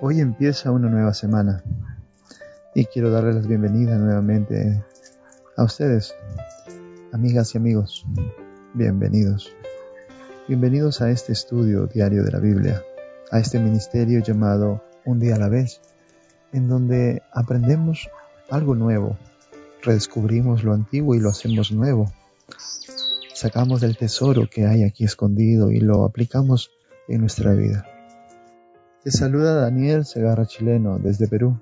Hoy empieza una nueva semana y quiero darles la bienvenida nuevamente a ustedes, amigas y amigos. Bienvenidos. Bienvenidos a este estudio diario de la Biblia, a este ministerio llamado Un día a la vez, en donde aprendemos algo nuevo, redescubrimos lo antiguo y lo hacemos nuevo. Sacamos del tesoro que hay aquí escondido y lo aplicamos en nuestra vida. Te saluda Daniel Segarra Chileno desde Perú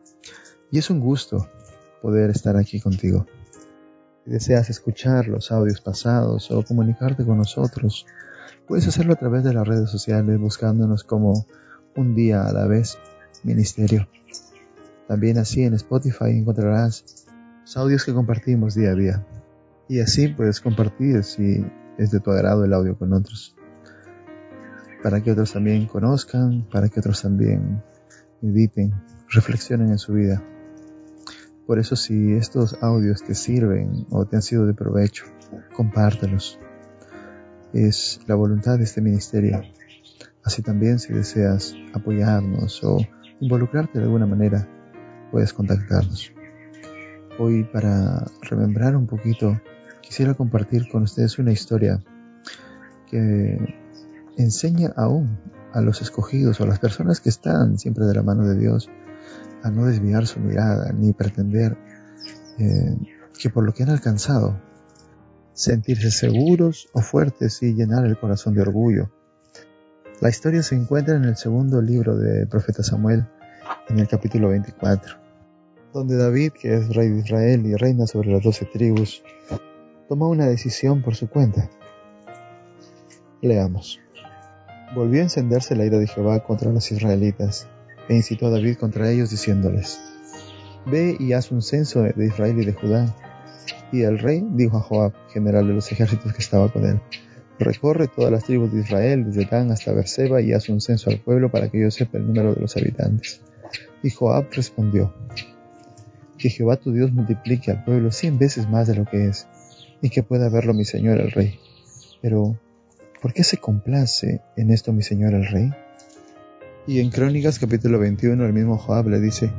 y es un gusto poder estar aquí contigo. Si deseas escuchar los audios pasados o comunicarte con nosotros, puedes hacerlo a través de las redes sociales buscándonos como un día a la vez ministerio. También así en Spotify encontrarás los audios que compartimos día a día. Y así puedes compartir si es de tu agrado el audio con otros para que otros también conozcan, para que otros también mediten, reflexionen en su vida. Por eso si estos audios te sirven o te han sido de provecho, compártelos. Es la voluntad de este ministerio. Así también si deseas apoyarnos o involucrarte de alguna manera, puedes contactarnos. Hoy para remembrar un poquito, quisiera compartir con ustedes una historia que enseña aún a los escogidos o a las personas que están siempre de la mano de Dios a no desviar su mirada ni pretender eh, que por lo que han alcanzado sentirse seguros o fuertes y llenar el corazón de orgullo. La historia se encuentra en el segundo libro de profeta Samuel, en el capítulo 24, donde David, que es rey de Israel y reina sobre las doce tribus, toma una decisión por su cuenta. Leamos. Volvió a encenderse la ira de Jehová contra los israelitas, e incitó a David contra ellos, diciéndoles, Ve y haz un censo de Israel y de Judá. Y el rey dijo a Joab, general de los ejércitos que estaba con él, Recorre todas las tribus de Israel, desde Dan hasta Berseba, y haz un censo al pueblo para que yo sepa el número de los habitantes. Y Joab respondió, Que Jehová tu Dios multiplique al pueblo cien veces más de lo que es, y que pueda verlo mi señor el rey. Pero, ¿Por qué se complace en esto mi señor el rey? Y en Crónicas capítulo 21 el mismo Joab le dice,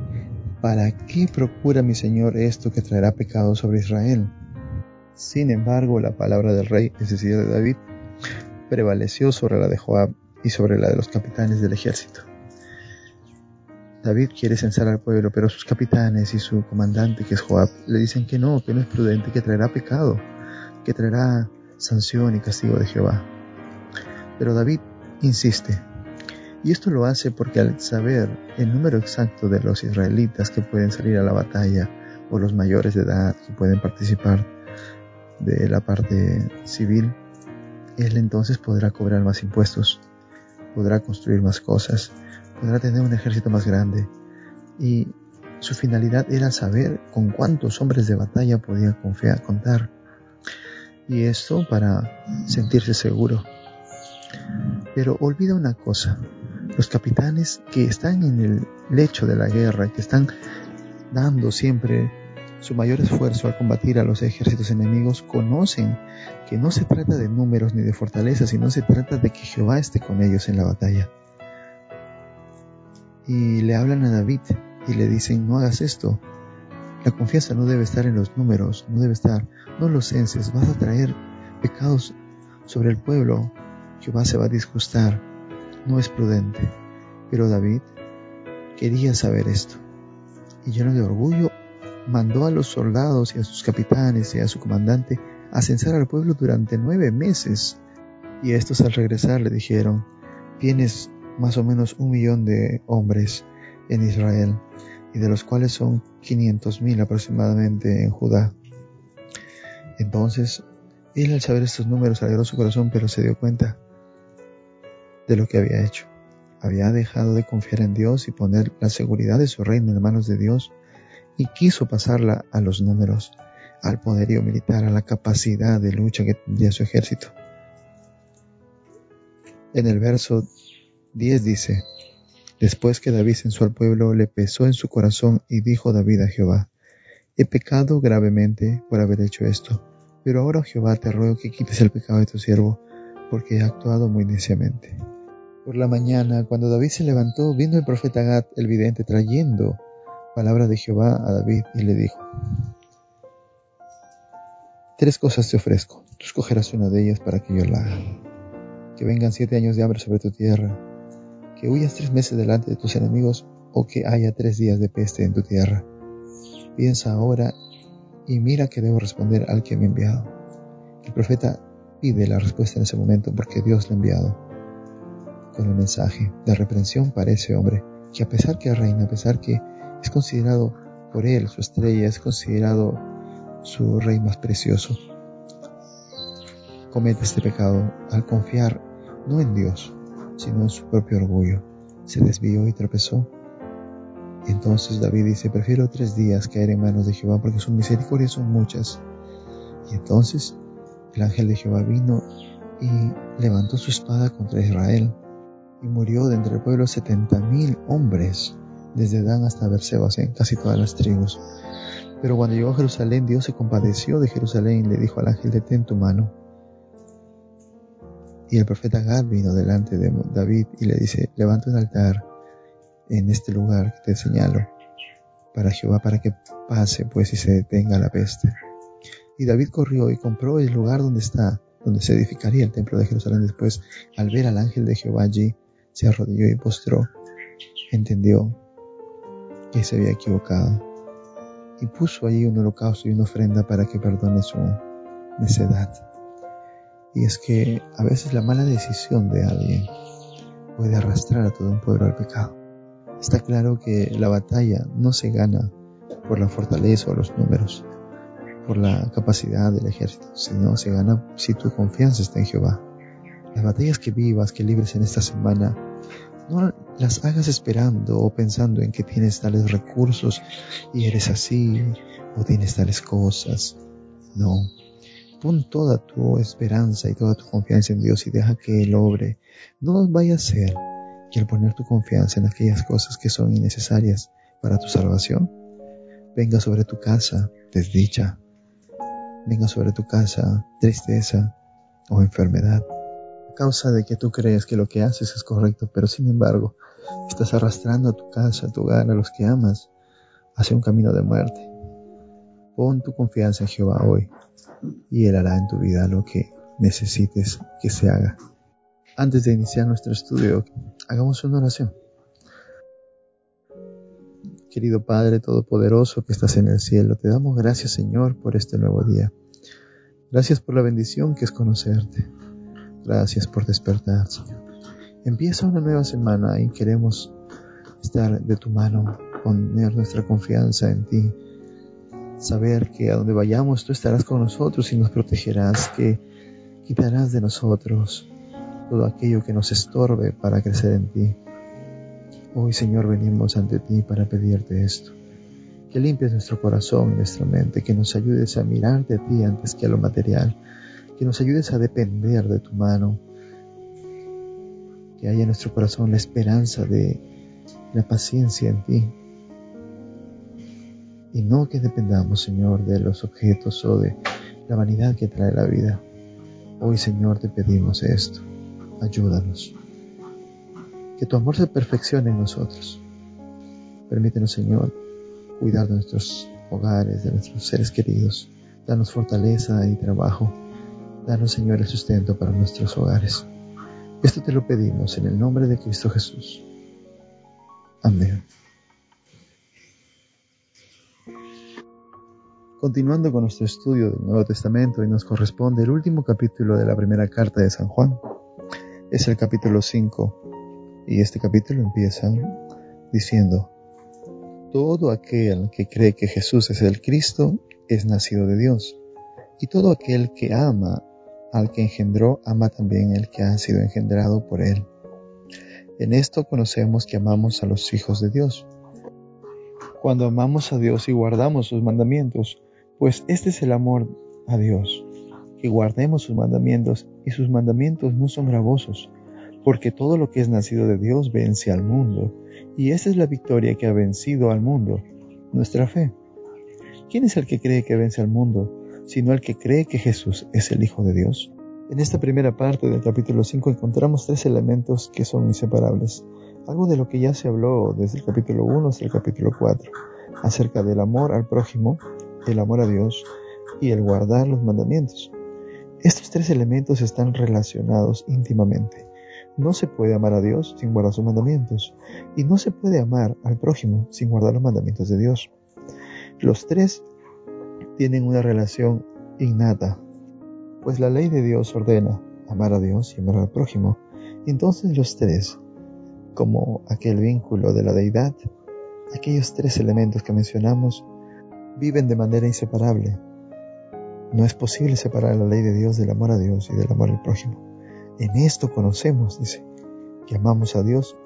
¿para qué procura mi señor esto que traerá pecado sobre Israel? Sin embargo, la palabra del rey, es decir, de David, prevaleció sobre la de Joab y sobre la de los capitanes del ejército. David quiere censar al pueblo, pero sus capitanes y su comandante, que es Joab, le dicen que no, que no es prudente, que traerá pecado, que traerá sanción y castigo de Jehová. Pero David insiste. Y esto lo hace porque al saber el número exacto de los israelitas que pueden salir a la batalla o los mayores de edad que pueden participar de la parte civil, él entonces podrá cobrar más impuestos, podrá construir más cosas, podrá tener un ejército más grande. Y su finalidad era saber con cuántos hombres de batalla podía confiar, contar. Y esto para sentirse seguro pero olvida una cosa, los capitanes que están en el lecho de la guerra, que están dando siempre su mayor esfuerzo al combatir a los ejércitos enemigos, conocen que no se trata de números ni de fortaleza, sino se trata de que Jehová esté con ellos en la batalla. Y le hablan a David y le dicen, no hagas esto. La confianza no debe estar en los números, no debe estar, no los censes, vas a traer pecados sobre el pueblo, Jehová se va a disgustar, no es prudente. Pero David quería saber esto, y lleno de orgullo, mandó a los soldados y a sus capitanes y a su comandante a censar al pueblo durante nueve meses. Y estos al regresar le dijeron, tienes más o menos un millón de hombres en Israel, y de los cuales son quinientos mil aproximadamente en Judá. Entonces, él al saber estos números alegró su corazón, pero se dio cuenta de lo que había hecho. Había dejado de confiar en Dios y poner la seguridad de su reino en manos de Dios y quiso pasarla a los números, al poderío militar, a la capacidad de lucha que tendría su ejército. En el verso 10 dice, Después que David censó al pueblo, le pesó en su corazón y dijo David a Jehová, He pecado gravemente por haber hecho esto, pero ahora Jehová te ruego que quites el pecado de tu siervo, porque he actuado muy neciamente. Por la mañana, cuando David se levantó, vino el profeta Gad, el vidente, trayendo palabra de Jehová a David y le dijo, Tres cosas te ofrezco, tú escogerás una de ellas para que yo la haga. Que vengan siete años de hambre sobre tu tierra, que huyas tres meses delante de tus enemigos o que haya tres días de peste en tu tierra. Piensa ahora y mira que debo responder al que me ha enviado. El profeta pide la respuesta en ese momento porque Dios le ha enviado con el mensaje de reprensión para ese hombre, que a pesar que reina, a pesar que es considerado por él su estrella, es considerado su rey más precioso, comete este pecado al confiar no en Dios, sino en su propio orgullo. Se desvió y tropezó. Entonces David dice, prefiero tres días caer en manos de Jehová porque sus misericordias son muchas. Y entonces el ángel de Jehová vino y levantó su espada contra Israel y murió de entre el pueblo setenta mil hombres, desde Dan hasta Berseba, en casi todas las tribus. Pero cuando llegó a Jerusalén, Dios se compadeció de Jerusalén y le dijo al ángel, detén tu mano. Y el profeta Gad vino delante de David y le dice, levanta un altar en este lugar que te señalo para Jehová, para que pase pues y se detenga la peste. Y David corrió y compró el lugar donde está, donde se edificaría el templo de Jerusalén después, al ver al ángel de Jehová allí, se arrodilló y postró, entendió que se había equivocado y puso allí un holocausto y una ofrenda para que perdone su necedad. Y es que a veces la mala decisión de alguien puede arrastrar a todo un pueblo al pecado. Está claro que la batalla no se gana por la fortaleza o los números, por la capacidad del ejército, sino se gana si tu confianza está en Jehová. Las batallas que vivas, que libres en esta semana, no las hagas esperando o pensando en que tienes tales recursos y eres así o tienes tales cosas. No. Pon toda tu esperanza y toda tu confianza en Dios y deja que Él obre. No vaya a ser que al poner tu confianza en aquellas cosas que son innecesarias para tu salvación, venga sobre tu casa desdicha, venga sobre tu casa tristeza o enfermedad causa de que tú crees que lo que haces es correcto, pero sin embargo estás arrastrando a tu casa, a tu hogar, a los que amas, hacia un camino de muerte. Pon tu confianza en Jehová hoy y Él hará en tu vida lo que necesites que se haga. Antes de iniciar nuestro estudio, hagamos una oración. Querido Padre Todopoderoso que estás en el cielo, te damos gracias Señor por este nuevo día. Gracias por la bendición que es conocerte. Gracias por despertar, Señor. Empieza una nueva semana y queremos estar de tu mano, poner nuestra confianza en ti, saber que a donde vayamos tú estarás con nosotros y nos protegerás, que quitarás de nosotros todo aquello que nos estorbe para crecer en ti. Hoy, Señor, venimos ante ti para pedirte esto. Que limpies nuestro corazón y nuestra mente, que nos ayudes a mirarte a ti antes que a lo material, que nos ayudes a depender de tu mano, que haya en nuestro corazón la esperanza de la paciencia en ti. Y no que dependamos, Señor, de los objetos o de la vanidad que trae la vida. Hoy, Señor, te pedimos esto. Ayúdanos. Que tu amor se perfeccione en nosotros. Permítenos, Señor, cuidar de nuestros hogares, de nuestros seres queridos. Danos fortaleza y trabajo Danos, Señor, el sustento para nuestros hogares. Esto te lo pedimos en el nombre de Cristo Jesús. Amén. Continuando con nuestro estudio del Nuevo Testamento, y nos corresponde el último capítulo de la primera carta de San Juan. Es el capítulo 5, y este capítulo empieza diciendo, Todo aquel que cree que Jesús es el Cristo es nacido de Dios, y todo aquel que ama al que engendró, ama también el que ha sido engendrado por él. En esto conocemos que amamos a los hijos de Dios. Cuando amamos a Dios y guardamos sus mandamientos, pues este es el amor a Dios, que guardemos sus mandamientos y sus mandamientos no son gravosos, porque todo lo que es nacido de Dios vence al mundo, y esa es la victoria que ha vencido al mundo, nuestra fe. ¿Quién es el que cree que vence al mundo? Sino el que cree que Jesús es el Hijo de Dios. En esta primera parte del capítulo 5 encontramos tres elementos que son inseparables, algo de lo que ya se habló desde el capítulo 1 hasta el capítulo 4, acerca del amor al prójimo, el amor a Dios y el guardar los mandamientos. Estos tres elementos están relacionados íntimamente. No se puede amar a Dios sin guardar sus mandamientos, y no se puede amar al prójimo sin guardar los mandamientos de Dios. Los tres tienen una relación innata, pues la ley de Dios ordena amar a Dios y amar al prójimo. Entonces los tres, como aquel vínculo de la deidad, aquellos tres elementos que mencionamos, viven de manera inseparable. No es posible separar la ley de Dios del amor a Dios y del amor al prójimo. En esto conocemos, dice, que amamos a Dios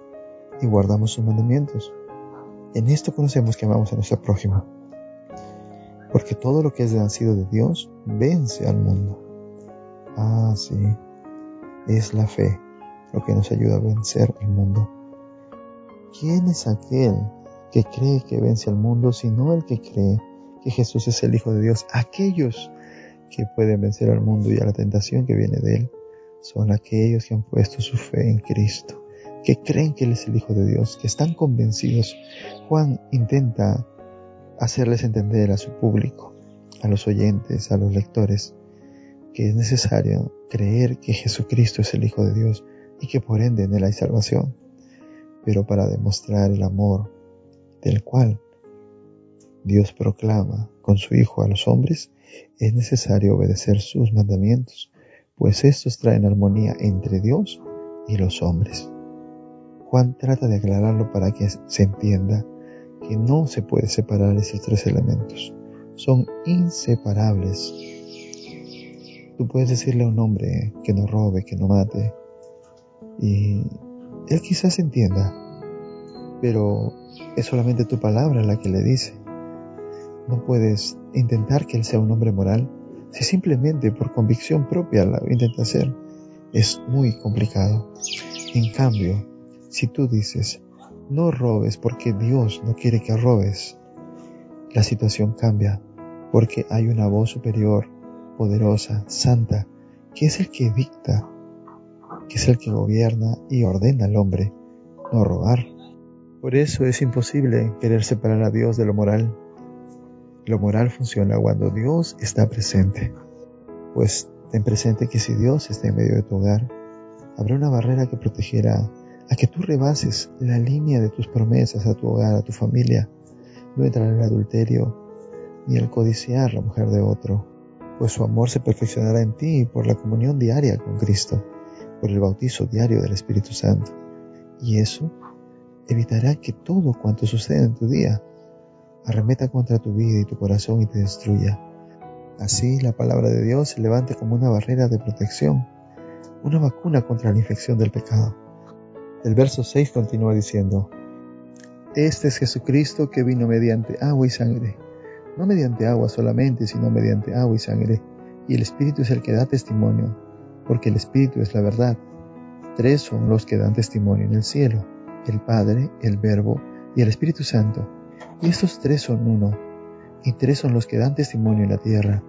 y guardamos sus mandamientos. En esto conocemos que amamos a nuestro prójimo porque todo lo que es nacido de Dios vence al mundo. Ah, sí, es la fe lo que nos ayuda a vencer el mundo. ¿Quién es aquel que cree que vence al mundo sino el que cree que Jesús es el Hijo de Dios? Aquellos que pueden vencer al mundo y a la tentación que viene de él son aquellos que han puesto su fe en Cristo, que creen que Él es el Hijo de Dios, que están convencidos. Juan intenta hacerles entender a su público, a los oyentes, a los lectores, que es necesario creer que Jesucristo es el Hijo de Dios y que por ende en Él hay salvación. Pero para demostrar el amor del cual Dios proclama con su Hijo a los hombres, es necesario obedecer sus mandamientos, pues estos traen armonía entre Dios y los hombres. Juan trata de aclararlo para que se entienda que no se puede separar esos tres elementos. Son inseparables. Tú puedes decirle a un hombre que no robe, que no mate, y él quizás entienda, pero es solamente tu palabra la que le dice. No puedes intentar que él sea un hombre moral si simplemente por convicción propia lo intenta hacer. Es muy complicado. En cambio, si tú dices, no robes porque Dios no quiere que robes. La situación cambia porque hay una voz superior, poderosa, santa, que es el que dicta, que es el que gobierna y ordena al hombre no robar. Por eso es imposible querer separar a Dios de lo moral. Lo moral funciona cuando Dios está presente. Pues ten presente que si Dios está en medio de tu hogar, habrá una barrera que protegerá a que tú rebases la línea de tus promesas a tu hogar, a tu familia. No entrar en el adulterio ni el codiciar la mujer de otro, pues su amor se perfeccionará en ti por la comunión diaria con Cristo, por el bautizo diario del Espíritu Santo. Y eso evitará que todo cuanto suceda en tu día arremeta contra tu vida y tu corazón y te destruya. Así la palabra de Dios se levante como una barrera de protección, una vacuna contra la infección del pecado. El verso 6 continúa diciendo, Este es Jesucristo que vino mediante agua y sangre, no mediante agua solamente, sino mediante agua y sangre, y el Espíritu es el que da testimonio, porque el Espíritu es la verdad. Tres son los que dan testimonio en el cielo, el Padre, el Verbo y el Espíritu Santo, y estos tres son uno, y tres son los que dan testimonio en la tierra,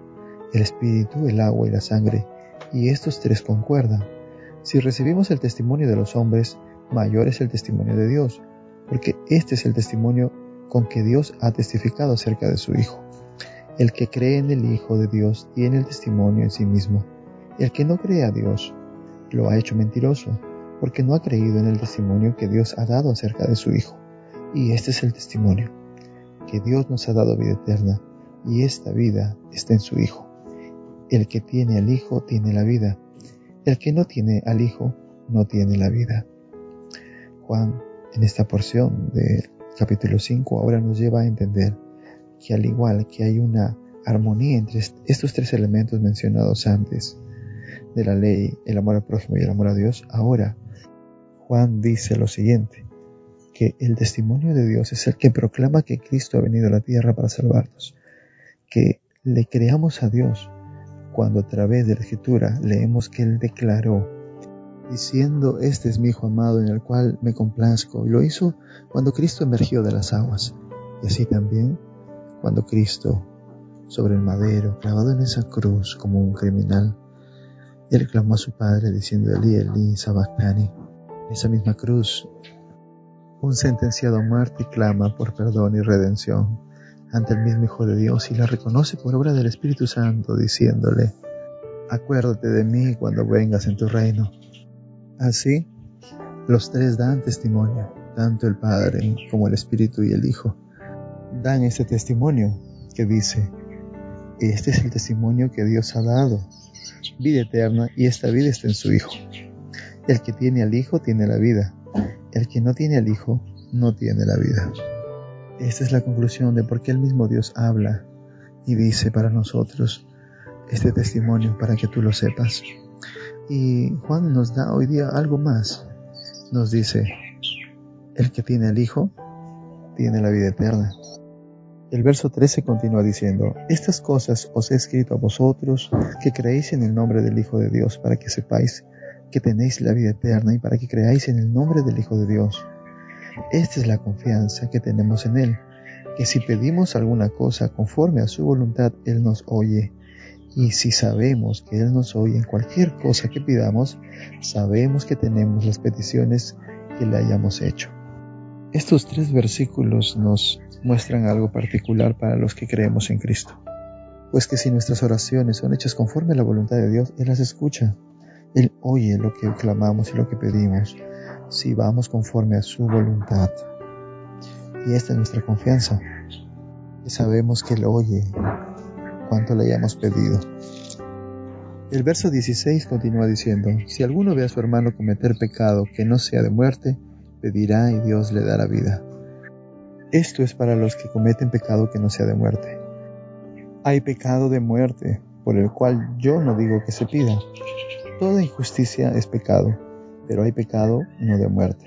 el Espíritu, el agua y la sangre, y estos tres concuerdan. Si recibimos el testimonio de los hombres, mayor es el testimonio de Dios, porque este es el testimonio con que Dios ha testificado acerca de su Hijo. El que cree en el Hijo de Dios tiene el testimonio en sí mismo. El que no cree a Dios lo ha hecho mentiroso, porque no ha creído en el testimonio que Dios ha dado acerca de su Hijo. Y este es el testimonio, que Dios nos ha dado vida eterna, y esta vida está en su Hijo. El que tiene al Hijo tiene la vida. El que no tiene al Hijo no tiene la vida. Juan en esta porción del capítulo 5 ahora nos lleva a entender que al igual que hay una armonía entre estos tres elementos mencionados antes de la ley, el amor al prójimo y el amor a Dios, ahora Juan dice lo siguiente, que el testimonio de Dios es el que proclama que Cristo ha venido a la tierra para salvarnos, que le creamos a Dios cuando a través de la escritura leemos que Él declaró diciendo, Este es mi Hijo amado en el cual me complazco. Y lo hizo cuando Cristo emergió de las aguas. Y así también cuando Cristo, sobre el madero, clavado en esa cruz como un criminal, Él clamó a su padre diciendo Eli, Eli, sabactani. Esa misma cruz, un sentenciado a muerte clama por perdón y redención ante el mismo Hijo de Dios y la reconoce por obra del Espíritu Santo, diciéndole, acuérdate de mí cuando vengas en tu reino. Así, los tres dan testimonio, tanto el Padre como el Espíritu y el Hijo. Dan este testimonio que dice, este es el testimonio que Dios ha dado, vida eterna, y esta vida está en su Hijo. El que tiene al Hijo tiene la vida, el que no tiene al Hijo no tiene la vida. Esta es la conclusión de por qué el mismo Dios habla y dice para nosotros este testimonio para que tú lo sepas. Y Juan nos da hoy día algo más. Nos dice, el que tiene al Hijo tiene la vida eterna. El verso 13 continúa diciendo, Estas cosas os he escrito a vosotros que creéis en el nombre del Hijo de Dios, para que sepáis que tenéis la vida eterna y para que creáis en el nombre del Hijo de Dios. Esta es la confianza que tenemos en Él, que si pedimos alguna cosa conforme a su voluntad, Él nos oye. Y si sabemos que Él nos oye en cualquier cosa que pidamos, sabemos que tenemos las peticiones que le hayamos hecho. Estos tres versículos nos muestran algo particular para los que creemos en Cristo. Pues que si nuestras oraciones son hechas conforme a la voluntad de Dios, Él las escucha. Él oye lo que clamamos y lo que pedimos, si vamos conforme a su voluntad. Y esta es nuestra confianza, que sabemos que Él oye cuanto le hayamos pedido. El verso 16 continúa diciendo, si alguno ve a su hermano cometer pecado que no sea de muerte, pedirá y Dios le dará vida. Esto es para los que cometen pecado que no sea de muerte. Hay pecado de muerte, por el cual yo no digo que se pida. Toda injusticia es pecado, pero hay pecado no de muerte.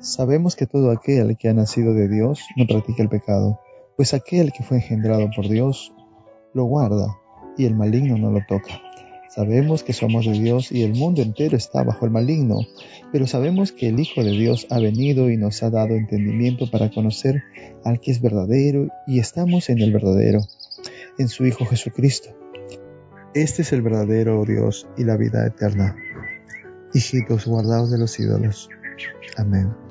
Sabemos que todo aquel que ha nacido de Dios no practica el pecado, pues aquel que fue engendrado por Dios lo guarda y el maligno no lo toca. Sabemos que somos de Dios y el mundo entero está bajo el maligno, pero sabemos que el Hijo de Dios ha venido y nos ha dado entendimiento para conocer al que es verdadero y estamos en el verdadero, en su Hijo Jesucristo. Este es el verdadero Dios y la vida eterna. Hijitos guardados de los ídolos. Amén.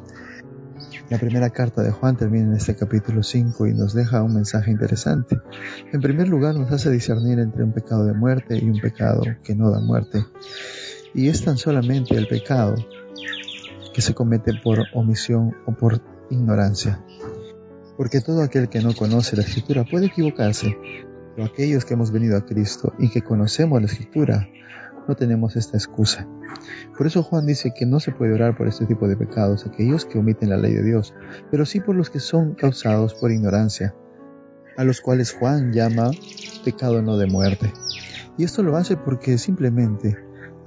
La primera carta de Juan termina en este capítulo 5 y nos deja un mensaje interesante. En primer lugar, nos hace discernir entre un pecado de muerte y un pecado que no da muerte. Y es tan solamente el pecado que se comete por omisión o por ignorancia. Porque todo aquel que no conoce la escritura puede equivocarse, pero aquellos que hemos venido a Cristo y que conocemos la escritura, no tenemos esta excusa. Por eso Juan dice que no se puede orar por este tipo de pecados, aquellos que omiten la ley de Dios, pero sí por los que son causados por ignorancia, a los cuales Juan llama pecado no de muerte. Y esto lo hace porque simplemente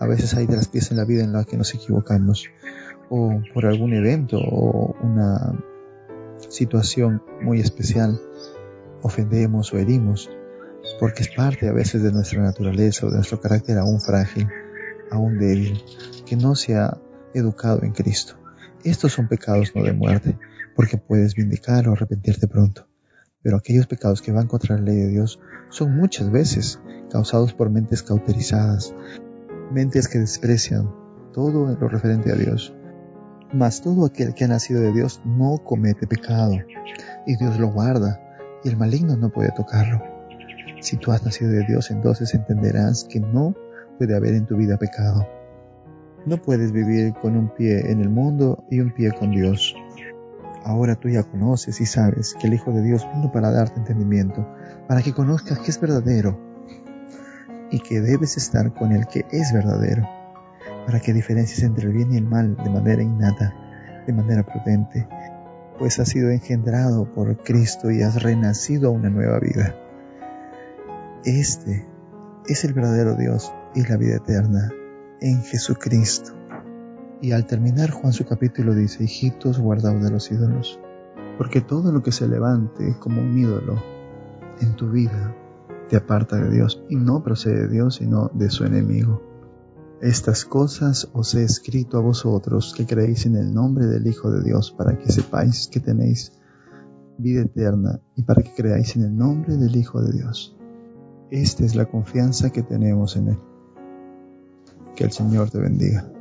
a veces hay traspiés en la vida en la que nos equivocamos, o por algún evento o una situación muy especial ofendemos o herimos, porque es parte a veces de nuestra naturaleza o de nuestro carácter aún frágil, aún débil, que no se ha educado en Cristo. Estos son pecados no de muerte, porque puedes vindicar o arrepentirte pronto. Pero aquellos pecados que van contra la ley de Dios son muchas veces causados por mentes cauterizadas, mentes que desprecian todo lo referente a Dios. Mas todo aquel que ha nacido de Dios no comete pecado, y Dios lo guarda, y el maligno no puede tocarlo. Si tú has nacido de Dios, entonces entenderás que no puede haber en tu vida pecado. No puedes vivir con un pie en el mundo y un pie con Dios. Ahora tú ya conoces y sabes que el Hijo de Dios vino para darte entendimiento, para que conozcas que es verdadero y que debes estar con el que es verdadero, para que diferencies entre el bien y el mal de manera innata, de manera prudente, pues has sido engendrado por Cristo y has renacido a una nueva vida. Este es el verdadero Dios y la vida eterna en Jesucristo. Y al terminar Juan su capítulo dice, hijitos guardados de los ídolos, porque todo lo que se levante como un ídolo en tu vida te aparta de Dios y no procede de Dios sino de su enemigo. Estas cosas os he escrito a vosotros que creéis en el nombre del Hijo de Dios para que sepáis que tenéis vida eterna y para que creáis en el nombre del Hijo de Dios. Esta es la confianza que tenemos en Él Que el Señor te bendiga.